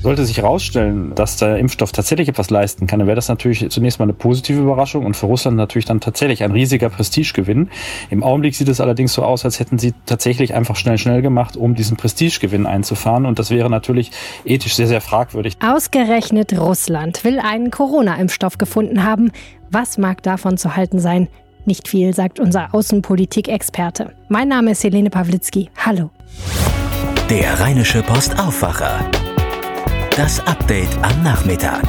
Sollte sich herausstellen, dass der Impfstoff tatsächlich etwas leisten kann, dann wäre das natürlich zunächst mal eine positive Überraschung und für Russland natürlich dann tatsächlich ein riesiger Prestigegewinn. Im Augenblick sieht es allerdings so aus, als hätten sie tatsächlich einfach schnell, schnell gemacht, um diesen Prestigegewinn einzufahren. Und das wäre natürlich ethisch sehr, sehr fragwürdig. Ausgerechnet Russland will einen Corona-Impfstoff gefunden haben. Was mag davon zu halten sein? Nicht viel, sagt unser Außenpolitik-Experte. Mein Name ist Helene Pawlitzki. Hallo. Der Rheinische Postaufwacher. Das Update am Nachmittag.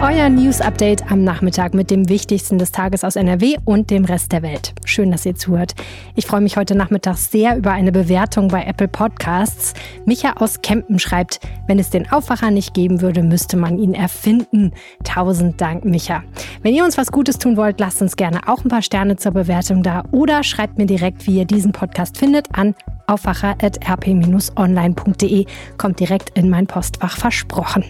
Euer News-Update am Nachmittag mit dem Wichtigsten des Tages aus NRW und dem Rest der Welt. Schön, dass ihr zuhört. Ich freue mich heute Nachmittag sehr über eine Bewertung bei Apple Podcasts. Micha aus Kempen schreibt, wenn es den Aufwacher nicht geben würde, müsste man ihn erfinden. Tausend Dank, Micha. Wenn ihr uns was Gutes tun wollt, lasst uns gerne auch ein paar Sterne zur Bewertung da oder schreibt mir direkt, wie ihr diesen Podcast findet, an aufwacher.rp-online.de. Kommt direkt in mein Postfach versprochen.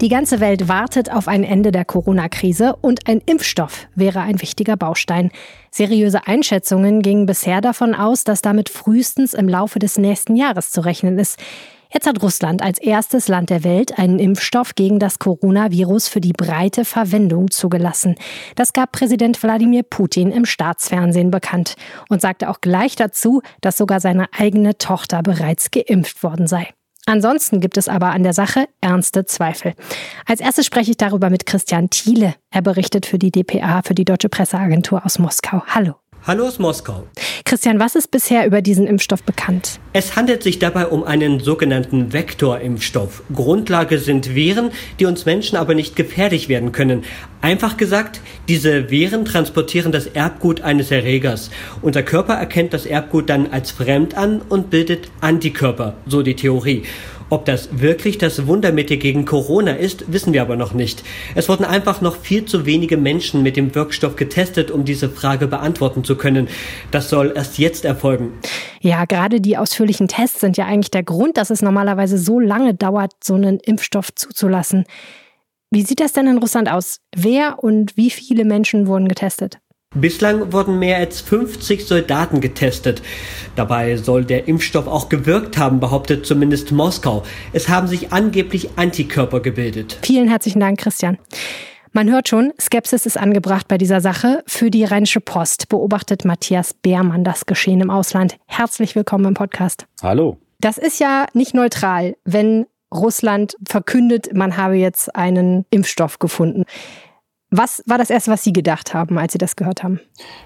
Die ganze Welt wartet auf ein Ende der Corona-Krise und ein Impfstoff wäre ein wichtiger Baustein. Seriöse Einschätzungen gingen bisher davon aus, dass damit frühestens im Laufe des nächsten Jahres zu rechnen ist. Jetzt hat Russland als erstes Land der Welt einen Impfstoff gegen das Coronavirus für die breite Verwendung zugelassen. Das gab Präsident Wladimir Putin im Staatsfernsehen bekannt und sagte auch gleich dazu, dass sogar seine eigene Tochter bereits geimpft worden sei. Ansonsten gibt es aber an der Sache ernste Zweifel. Als erstes spreche ich darüber mit Christian Thiele. Er berichtet für die DPA, für die Deutsche Presseagentur aus Moskau. Hallo. Hallo aus Moskau. Christian, was ist bisher über diesen Impfstoff bekannt? Es handelt sich dabei um einen sogenannten Vektorimpfstoff. Grundlage sind Viren, die uns Menschen aber nicht gefährlich werden können. Einfach gesagt, diese Viren transportieren das Erbgut eines Erregers. Unser Körper erkennt das Erbgut dann als fremd an und bildet Antikörper, so die Theorie. Ob das wirklich das Wundermittel gegen Corona ist, wissen wir aber noch nicht. Es wurden einfach noch viel zu wenige Menschen mit dem Wirkstoff getestet, um diese Frage beantworten zu können. Das soll erst jetzt erfolgen. Ja, gerade die ausführlichen Tests sind ja eigentlich der Grund, dass es normalerweise so lange dauert, so einen Impfstoff zuzulassen. Wie sieht das denn in Russland aus? Wer und wie viele Menschen wurden getestet? Bislang wurden mehr als 50 Soldaten getestet. Dabei soll der Impfstoff auch gewirkt haben, behauptet zumindest Moskau. Es haben sich angeblich Antikörper gebildet. Vielen herzlichen Dank, Christian. Man hört schon, Skepsis ist angebracht bei dieser Sache. Für die Rheinische Post beobachtet Matthias Beermann das Geschehen im Ausland. Herzlich willkommen im Podcast. Hallo. Das ist ja nicht neutral, wenn Russland verkündet, man habe jetzt einen Impfstoff gefunden. Was war das Erste, was Sie gedacht haben, als Sie das gehört haben?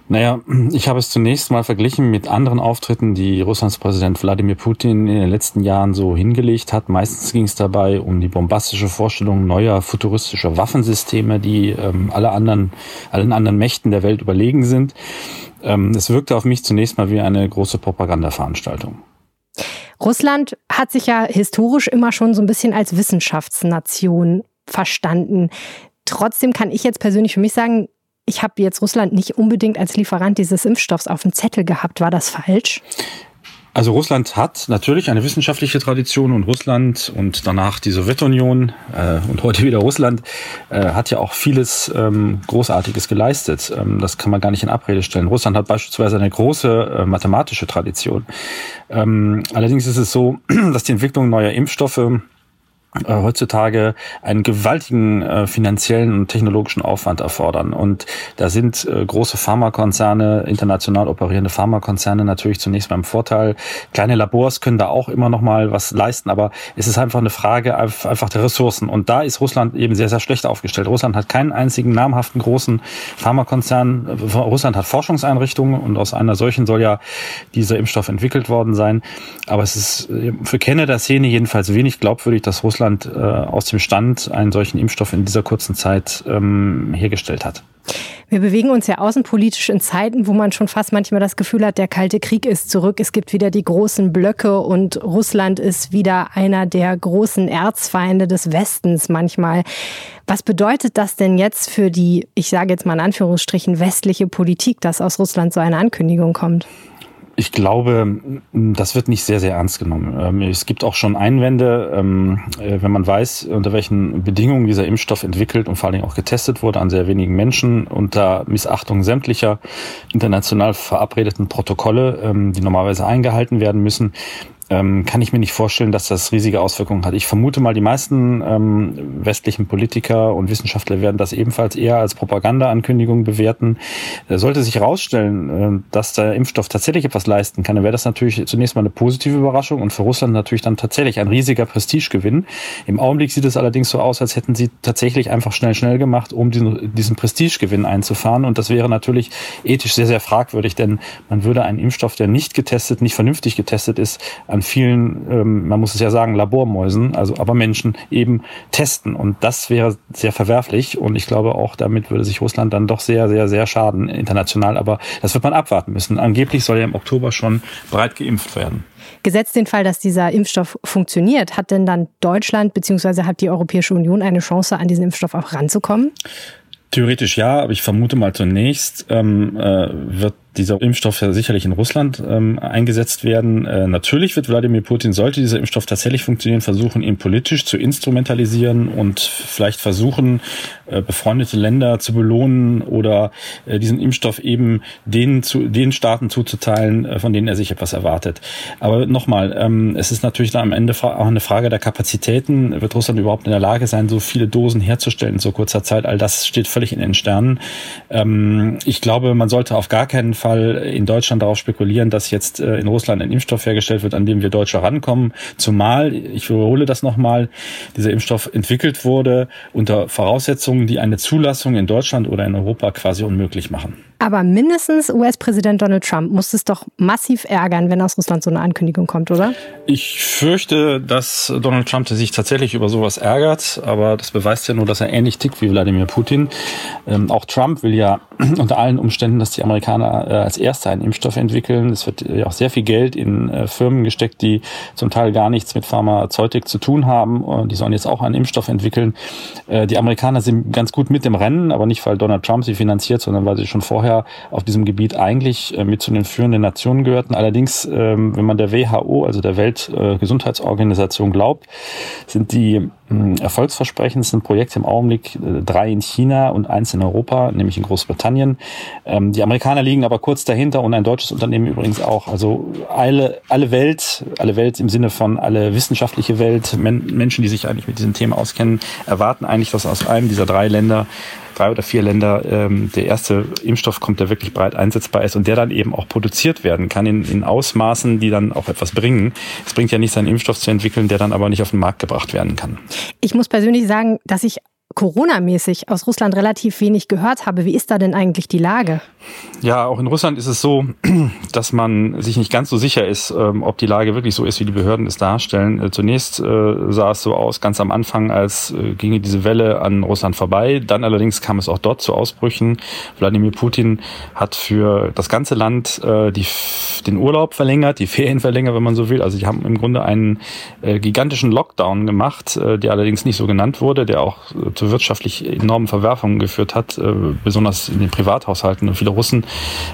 Naja, ich habe es zunächst mal verglichen mit anderen Auftritten, die Russlands Präsident Wladimir Putin in den letzten Jahren so hingelegt hat. Meistens ging es dabei um die bombastische Vorstellung neuer futuristischer Waffensysteme, die ähm, alle anderen, allen anderen Mächten der Welt überlegen sind. Ähm, es wirkte auf mich zunächst mal wie eine große Propagandaveranstaltung. Russland hat sich ja historisch immer schon so ein bisschen als Wissenschaftsnation verstanden. Trotzdem kann ich jetzt persönlich für mich sagen, ich habe jetzt Russland nicht unbedingt als Lieferant dieses Impfstoffs auf dem Zettel gehabt. War das falsch? Also Russland hat natürlich eine wissenschaftliche Tradition und Russland und danach die Sowjetunion äh, und heute wieder Russland äh, hat ja auch vieles ähm, Großartiges geleistet. Ähm, das kann man gar nicht in Abrede stellen. Russland hat beispielsweise eine große äh, mathematische Tradition. Ähm, allerdings ist es so, dass die Entwicklung neuer Impfstoffe äh, heutzutage einen gewaltigen äh, finanziellen und technologischen Aufwand erfordern. Und da sind äh, große Pharmakonzerne, international operierende Pharmakonzerne natürlich zunächst mal im Vorteil. Kleine Labors können da auch immer noch mal was leisten, aber es ist einfach eine Frage einfach der Ressourcen. Und da ist Russland eben sehr, sehr schlecht aufgestellt. Russland hat keinen einzigen namhaften großen Pharmakonzern. Russland hat Forschungseinrichtungen und aus einer solchen soll ja dieser Impfstoff entwickelt worden sein. Aber es ist für Kenner der Szene jedenfalls wenig glaubwürdig, dass Russland Russland äh, aus dem Stand einen solchen Impfstoff in dieser kurzen Zeit ähm, hergestellt hat. Wir bewegen uns ja außenpolitisch in Zeiten, wo man schon fast manchmal das Gefühl hat, der Kalte Krieg ist zurück. Es gibt wieder die großen Blöcke und Russland ist wieder einer der großen Erzfeinde des Westens manchmal. Was bedeutet das denn jetzt für die, ich sage jetzt mal in Anführungsstrichen, westliche Politik, dass aus Russland so eine Ankündigung kommt? Ich glaube, das wird nicht sehr, sehr ernst genommen. Ähm, es gibt auch schon Einwände, ähm, äh, wenn man weiß, unter welchen Bedingungen dieser Impfstoff entwickelt und vor allen Dingen auch getestet wurde an sehr wenigen Menschen, unter Missachtung sämtlicher international verabredeten Protokolle, ähm, die normalerweise eingehalten werden müssen. Ähm, kann ich mir nicht vorstellen, dass das riesige Auswirkungen hat. Ich vermute mal, die meisten ähm, westlichen Politiker und Wissenschaftler werden das ebenfalls eher als Propagandaankündigung bewerten. Äh, sollte sich herausstellen, äh, dass der Impfstoff tatsächlich etwas leisten kann, dann wäre das natürlich zunächst mal eine positive Überraschung und für Russland natürlich dann tatsächlich ein riesiger Prestigegewinn. Im Augenblick sieht es allerdings so aus, als hätten sie tatsächlich einfach schnell, schnell gemacht, um diesen, diesen Prestigegewinn einzufahren. Und das wäre natürlich ethisch sehr, sehr fragwürdig, denn man würde einen Impfstoff, der nicht getestet, nicht vernünftig getestet ist, an vielen, ähm, man muss es ja sagen, Labormäusen, also aber Menschen eben testen. Und das wäre sehr verwerflich. Und ich glaube auch, damit würde sich Russland dann doch sehr, sehr, sehr schaden international. Aber das wird man abwarten müssen. Angeblich soll ja im Oktober schon breit geimpft werden. Gesetzt den Fall, dass dieser Impfstoff funktioniert, hat denn dann Deutschland bzw. hat die Europäische Union eine Chance, an diesen Impfstoff auch ranzukommen? Theoretisch ja, aber ich vermute mal zunächst ähm, äh, wird dieser Impfstoff ja sicherlich in Russland ähm, eingesetzt werden. Äh, natürlich wird Wladimir Putin, sollte dieser Impfstoff tatsächlich funktionieren, versuchen, ihn politisch zu instrumentalisieren und vielleicht versuchen, äh, befreundete Länder zu belohnen oder äh, diesen Impfstoff eben den, zu, den Staaten zuzuteilen, äh, von denen er sich etwas erwartet. Aber nochmal, ähm, es ist natürlich dann am Ende auch eine Frage der Kapazitäten. Wird Russland überhaupt in der Lage sein, so viele Dosen herzustellen in so kurzer Zeit? All das steht völlig in den Sternen. Ähm, ich glaube, man sollte auf gar keinen Fall Fall in Deutschland darauf spekulieren, dass jetzt äh, in Russland ein Impfstoff hergestellt wird, an dem wir Deutsche rankommen. Zumal, ich wiederhole das nochmal, dieser Impfstoff entwickelt wurde unter Voraussetzungen, die eine Zulassung in Deutschland oder in Europa quasi unmöglich machen. Aber mindestens US-Präsident Donald Trump muss es doch massiv ärgern, wenn aus Russland so eine Ankündigung kommt, oder? Ich fürchte, dass Donald Trump sich tatsächlich über sowas ärgert, aber das beweist ja nur, dass er ähnlich tickt wie Wladimir Putin. Ähm, auch Trump will ja unter allen Umständen, dass die Amerikaner äh, als Erste einen Impfstoff entwickeln. Es wird ja auch sehr viel Geld in äh, Firmen gesteckt, die zum Teil gar nichts mit Pharmazeutik zu tun haben. Und die sollen jetzt auch einen Impfstoff entwickeln. Äh, die Amerikaner sind ganz gut mit dem Rennen, aber nicht, weil Donald Trump sie finanziert, sondern weil sie schon vorher auf diesem Gebiet eigentlich äh, mit zu den führenden Nationen gehörten. Allerdings, ähm, wenn man der WHO, also der Weltgesundheitsorganisation glaubt, sind die hm, erfolgsversprechendsten Projekte im Augenblick äh, drei in China und eins in Europa, nämlich in Großbritannien. Ähm, die Amerikaner liegen aber kurz dahinter und ein deutsches Unternehmen übrigens auch. Also alle, alle Welt, alle Welt im Sinne von alle wissenschaftliche Welt, Menschen, die sich eigentlich mit diesem Thema auskennen, erwarten eigentlich, dass aus einem dieser drei Länder drei oder vier Länder ähm, der erste Impfstoff kommt, der wirklich breit einsetzbar ist und der dann eben auch produziert werden kann in, in Ausmaßen, die dann auch etwas bringen. Es bringt ja nichts, einen Impfstoff zu entwickeln, der dann aber nicht auf den Markt gebracht werden kann. Ich muss persönlich sagen, dass ich Corona-mäßig aus Russland relativ wenig gehört habe. Wie ist da denn eigentlich die Lage? Ja, auch in Russland ist es so, dass man sich nicht ganz so sicher ist, ähm, ob die Lage wirklich so ist, wie die Behörden es darstellen. Äh, zunächst äh, sah es so aus, ganz am Anfang, als äh, ginge diese Welle an Russland vorbei. Dann allerdings kam es auch dort zu Ausbrüchen. Wladimir Putin hat für das ganze Land die, den Urlaub verlängert, die Ferien verlängert, wenn man so will. Also die haben im Grunde einen gigantischen Lockdown gemacht, der allerdings nicht so genannt wurde, der auch zu wirtschaftlich enormen Verwerfungen geführt hat, besonders in den Privathaushalten. Und viele Russen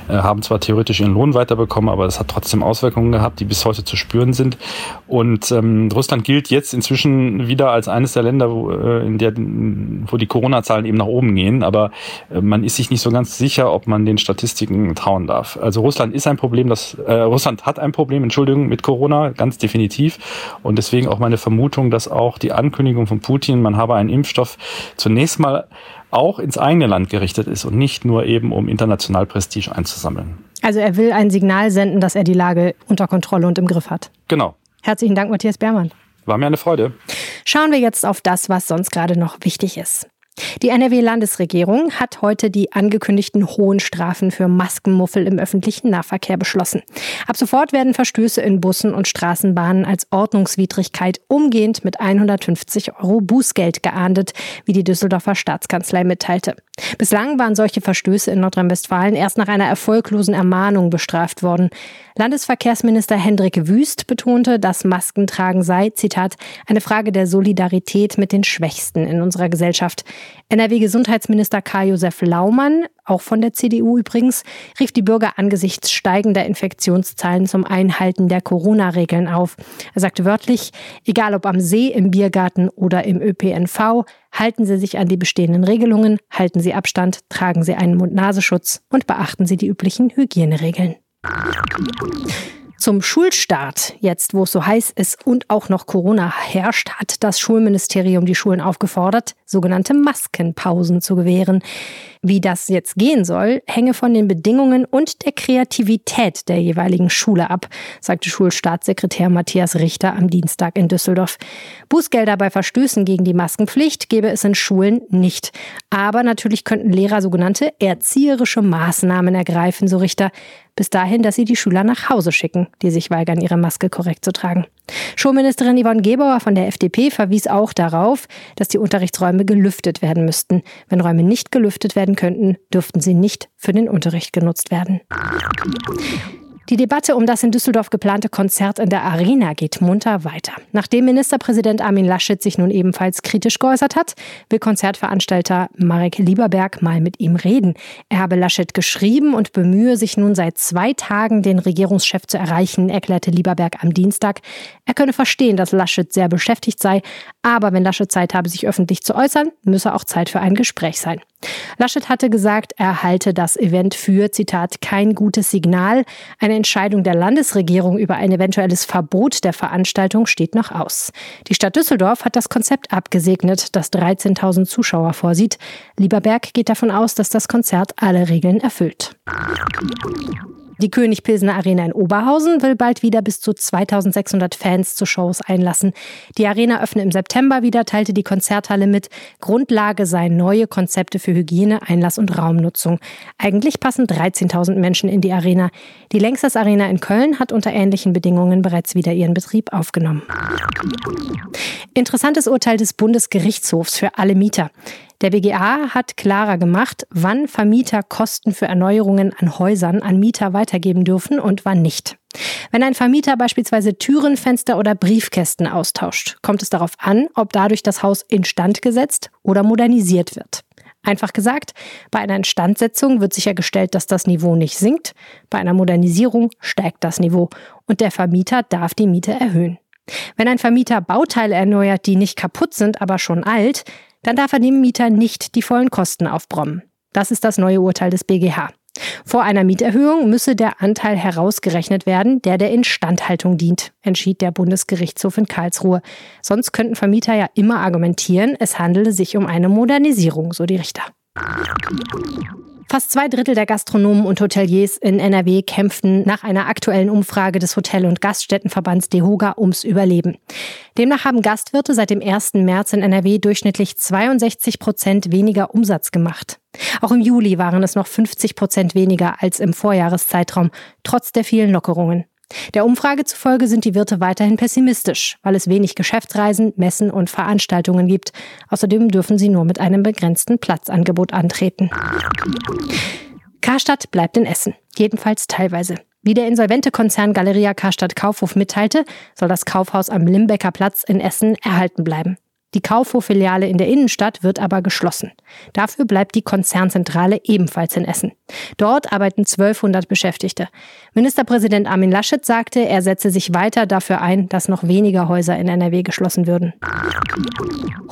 äh, haben zwar theoretisch ihren Lohn weiterbekommen, aber das hat trotzdem Auswirkungen gehabt, die bis heute zu spüren sind. Und ähm, Russland gilt jetzt inzwischen wieder als eines der Länder, wo, äh, in der, wo die Corona-Zahlen eben nach oben gehen. Aber äh, man ist sich nicht so ganz sicher, ob man den Statistiken trauen darf. Also Russland ist ein Problem, das äh, Russland hat ein Problem, Entschuldigung, mit Corona, ganz definitiv. Und deswegen auch meine Vermutung, dass auch die Ankündigung von Putin, man habe einen Impfstoff, zunächst mal auch ins eigene Land gerichtet ist und nicht nur eben um international Prestige einzusammeln. Also er will ein Signal senden, dass er die Lage unter Kontrolle und im Griff hat. Genau. Herzlichen Dank, Matthias Bermann. War mir eine Freude. Schauen wir jetzt auf das, was sonst gerade noch wichtig ist. Die NRW-Landesregierung hat heute die angekündigten hohen Strafen für Maskenmuffel im öffentlichen Nahverkehr beschlossen. Ab sofort werden Verstöße in Bussen und Straßenbahnen als Ordnungswidrigkeit umgehend mit 150 Euro Bußgeld geahndet, wie die Düsseldorfer Staatskanzlei mitteilte. Bislang waren solche Verstöße in Nordrhein-Westfalen erst nach einer erfolglosen Ermahnung bestraft worden. Landesverkehrsminister Hendrik Wüst betonte, dass Maskentragen sei, Zitat, eine Frage der Solidarität mit den Schwächsten in unserer Gesellschaft. NRW-Gesundheitsminister Karl-Josef Laumann, auch von der CDU übrigens, rief die Bürger angesichts steigender Infektionszahlen zum Einhalten der Corona-Regeln auf. Er sagte wörtlich, egal ob am See, im Biergarten oder im ÖPNV, halten Sie sich an die bestehenden Regelungen, halten Sie Abstand, tragen Sie einen Mund-Nasenschutz und beachten Sie die üblichen Hygieneregeln. Zum Schulstart, jetzt wo es so heiß ist und auch noch Corona herrscht, hat das Schulministerium die Schulen aufgefordert, sogenannte Maskenpausen zu gewähren. Wie das jetzt gehen soll, hänge von den Bedingungen und der Kreativität der jeweiligen Schule ab, sagte Schulstaatssekretär Matthias Richter am Dienstag in Düsseldorf. Bußgelder bei Verstößen gegen die Maskenpflicht gebe es in Schulen nicht. Aber natürlich könnten Lehrer sogenannte erzieherische Maßnahmen ergreifen, so Richter bis dahin, dass sie die Schüler nach Hause schicken, die sich weigern, ihre Maske korrekt zu tragen. Schulministerin Yvonne Gebauer von der FDP verwies auch darauf, dass die Unterrichtsräume gelüftet werden müssten. Wenn Räume nicht gelüftet werden könnten, dürften sie nicht für den Unterricht genutzt werden. Die Debatte um das in Düsseldorf geplante Konzert in der Arena geht munter weiter. Nachdem Ministerpräsident Armin Laschet sich nun ebenfalls kritisch geäußert hat, will Konzertveranstalter Marek Lieberberg mal mit ihm reden. Er habe Laschet geschrieben und bemühe sich nun seit zwei Tagen, den Regierungschef zu erreichen, erklärte Lieberberg am Dienstag. Er könne verstehen, dass Laschet sehr beschäftigt sei, aber wenn Laschet Zeit habe, sich öffentlich zu äußern, müsse auch Zeit für ein Gespräch sein. Laschet hatte gesagt, er halte das Event für, Zitat, kein gutes Signal. Eine Entscheidung der Landesregierung über ein eventuelles Verbot der Veranstaltung steht noch aus. Die Stadt Düsseldorf hat das Konzept abgesegnet, das 13.000 Zuschauer vorsieht. Lieberberg geht davon aus, dass das Konzert alle Regeln erfüllt. Die König Pilsener Arena in Oberhausen will bald wieder bis zu 2600 Fans zu Shows einlassen. Die Arena öffne im September wieder, teilte die Konzerthalle mit. Grundlage seien neue Konzepte für Hygiene, Einlass und Raumnutzung. Eigentlich passen 13.000 Menschen in die Arena. Die Längstes Arena in Köln hat unter ähnlichen Bedingungen bereits wieder ihren Betrieb aufgenommen. Interessantes Urteil des Bundesgerichtshofs für alle Mieter. Der BGA hat klarer gemacht, wann Vermieter Kosten für Erneuerungen an Häusern an Mieter weitergeben dürfen und wann nicht. Wenn ein Vermieter beispielsweise Türen, Fenster oder Briefkästen austauscht, kommt es darauf an, ob dadurch das Haus instand gesetzt oder modernisiert wird. Einfach gesagt, bei einer Instandsetzung wird sichergestellt, dass das Niveau nicht sinkt, bei einer Modernisierung steigt das Niveau und der Vermieter darf die Miete erhöhen. Wenn ein Vermieter Bauteile erneuert, die nicht kaputt sind, aber schon alt, dann darf er dem Mieter nicht die vollen Kosten aufbrommen. Das ist das neue Urteil des BGH. Vor einer Mieterhöhung müsse der Anteil herausgerechnet werden, der der Instandhaltung dient, entschied der Bundesgerichtshof in Karlsruhe. Sonst könnten Vermieter ja immer argumentieren, es handele sich um eine Modernisierung, so die Richter. Fast zwei Drittel der Gastronomen und Hoteliers in NRW kämpften nach einer aktuellen Umfrage des Hotel- und Gaststättenverbands DEHOGA ums Überleben. Demnach haben Gastwirte seit dem 1. März in NRW durchschnittlich 62 Prozent weniger Umsatz gemacht. Auch im Juli waren es noch 50 Prozent weniger als im Vorjahreszeitraum, trotz der vielen Lockerungen. Der Umfrage zufolge sind die Wirte weiterhin pessimistisch, weil es wenig Geschäftsreisen, Messen und Veranstaltungen gibt. Außerdem dürfen sie nur mit einem begrenzten Platzangebot antreten. Karstadt bleibt in Essen, jedenfalls teilweise. Wie der insolvente Konzern Galeria Karstadt Kaufhof mitteilte, soll das Kaufhaus am Limbecker Platz in Essen erhalten bleiben. Die Kaufhof-Filiale in der Innenstadt wird aber geschlossen. Dafür bleibt die Konzernzentrale ebenfalls in Essen. Dort arbeiten 1200 Beschäftigte. Ministerpräsident Armin Laschet sagte, er setze sich weiter dafür ein, dass noch weniger Häuser in NRW geschlossen würden.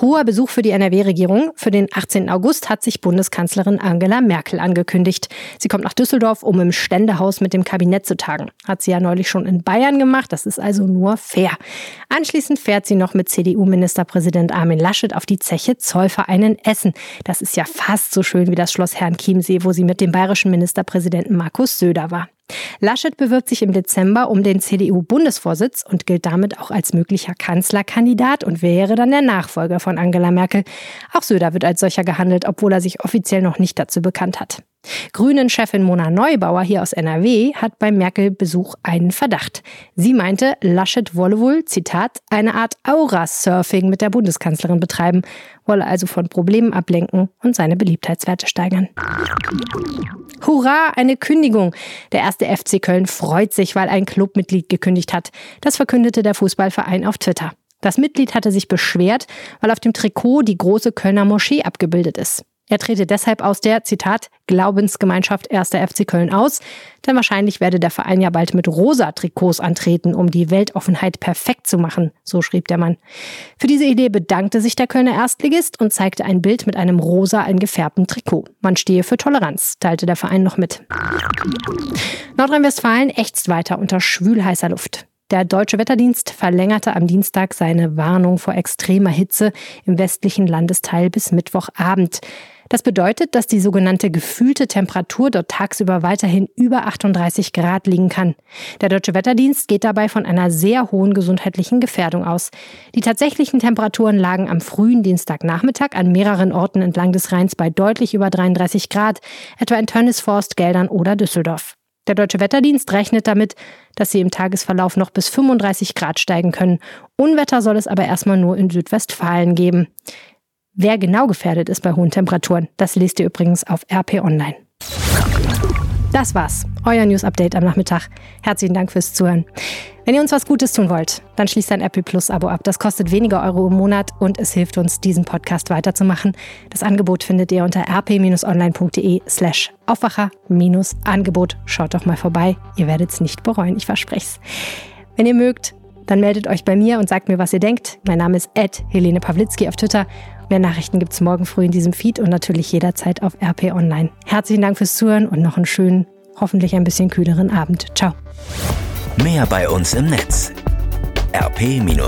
Hoher Besuch für die NRW-Regierung. Für den 18. August hat sich Bundeskanzlerin Angela Merkel angekündigt. Sie kommt nach Düsseldorf, um im Ständehaus mit dem Kabinett zu tagen. Hat sie ja neulich schon in Bayern gemacht. Das ist also nur fair. Anschließend fährt sie noch mit CDU-Ministerpräsident und Armin Laschet auf die Zeche Zollverein in Essen. Das ist ja fast so schön wie das Schloss Herrn Chiemsee, wo sie mit dem bayerischen Ministerpräsidenten Markus Söder war. Laschet bewirbt sich im Dezember um den CDU-Bundesvorsitz und gilt damit auch als möglicher Kanzlerkandidat und wäre dann der Nachfolger von Angela Merkel. Auch Söder wird als solcher gehandelt, obwohl er sich offiziell noch nicht dazu bekannt hat. Grünen-Chefin Mona Neubauer hier aus NRW hat beim Merkel-Besuch einen Verdacht. Sie meinte, Laschet wolle wohl, Zitat, eine Art Aura-Surfing mit der Bundeskanzlerin betreiben, wolle also von Problemen ablenken und seine Beliebtheitswerte steigern. Hurra, eine Kündigung! Der erste FC Köln freut sich, weil ein Clubmitglied gekündigt hat. Das verkündete der Fußballverein auf Twitter. Das Mitglied hatte sich beschwert, weil auf dem Trikot die große Kölner Moschee abgebildet ist. Er trete deshalb aus der, Zitat, Glaubensgemeinschaft 1. FC Köln aus, denn wahrscheinlich werde der Verein ja bald mit rosa Trikots antreten, um die Weltoffenheit perfekt zu machen, so schrieb der Mann. Für diese Idee bedankte sich der Kölner Erstligist und zeigte ein Bild mit einem rosa eingefärbten Trikot. Man stehe für Toleranz, teilte der Verein noch mit. Nordrhein-Westfalen ächzt weiter unter schwülheißer Luft. Der deutsche Wetterdienst verlängerte am Dienstag seine Warnung vor extremer Hitze im westlichen Landesteil bis Mittwochabend. Das bedeutet, dass die sogenannte gefühlte Temperatur dort tagsüber weiterhin über 38 Grad liegen kann. Der deutsche Wetterdienst geht dabei von einer sehr hohen gesundheitlichen Gefährdung aus. Die tatsächlichen Temperaturen lagen am frühen Dienstagnachmittag an mehreren Orten entlang des Rheins bei deutlich über 33 Grad, etwa in Tönnisforst, Geldern oder Düsseldorf. Der Deutsche Wetterdienst rechnet damit, dass sie im Tagesverlauf noch bis 35 Grad steigen können. Unwetter soll es aber erstmal nur in Südwestfalen geben. Wer genau gefährdet ist bei hohen Temperaturen, das lest ihr übrigens auf RP Online. Das war's, euer News Update am Nachmittag. Herzlichen Dank fürs Zuhören. Wenn ihr uns was Gutes tun wollt, dann schließt ein Apple Plus Abo ab. Das kostet weniger Euro im Monat und es hilft uns, diesen Podcast weiterzumachen. Das Angebot findet ihr unter rp-online.de slash Aufwacher-Angebot. Schaut doch mal vorbei. Ihr werdet es nicht bereuen, ich verspreche es. Wenn ihr mögt, dann meldet euch bei mir und sagt mir, was ihr denkt. Mein Name ist Ed Helene Pawlitzki auf Twitter. Mehr Nachrichten gibt es morgen früh in diesem Feed und natürlich jederzeit auf RP Online. Herzlichen Dank fürs Zuhören und noch einen schönen, hoffentlich ein bisschen kühleren Abend. Ciao. Mehr bei uns im Netz rp-online.de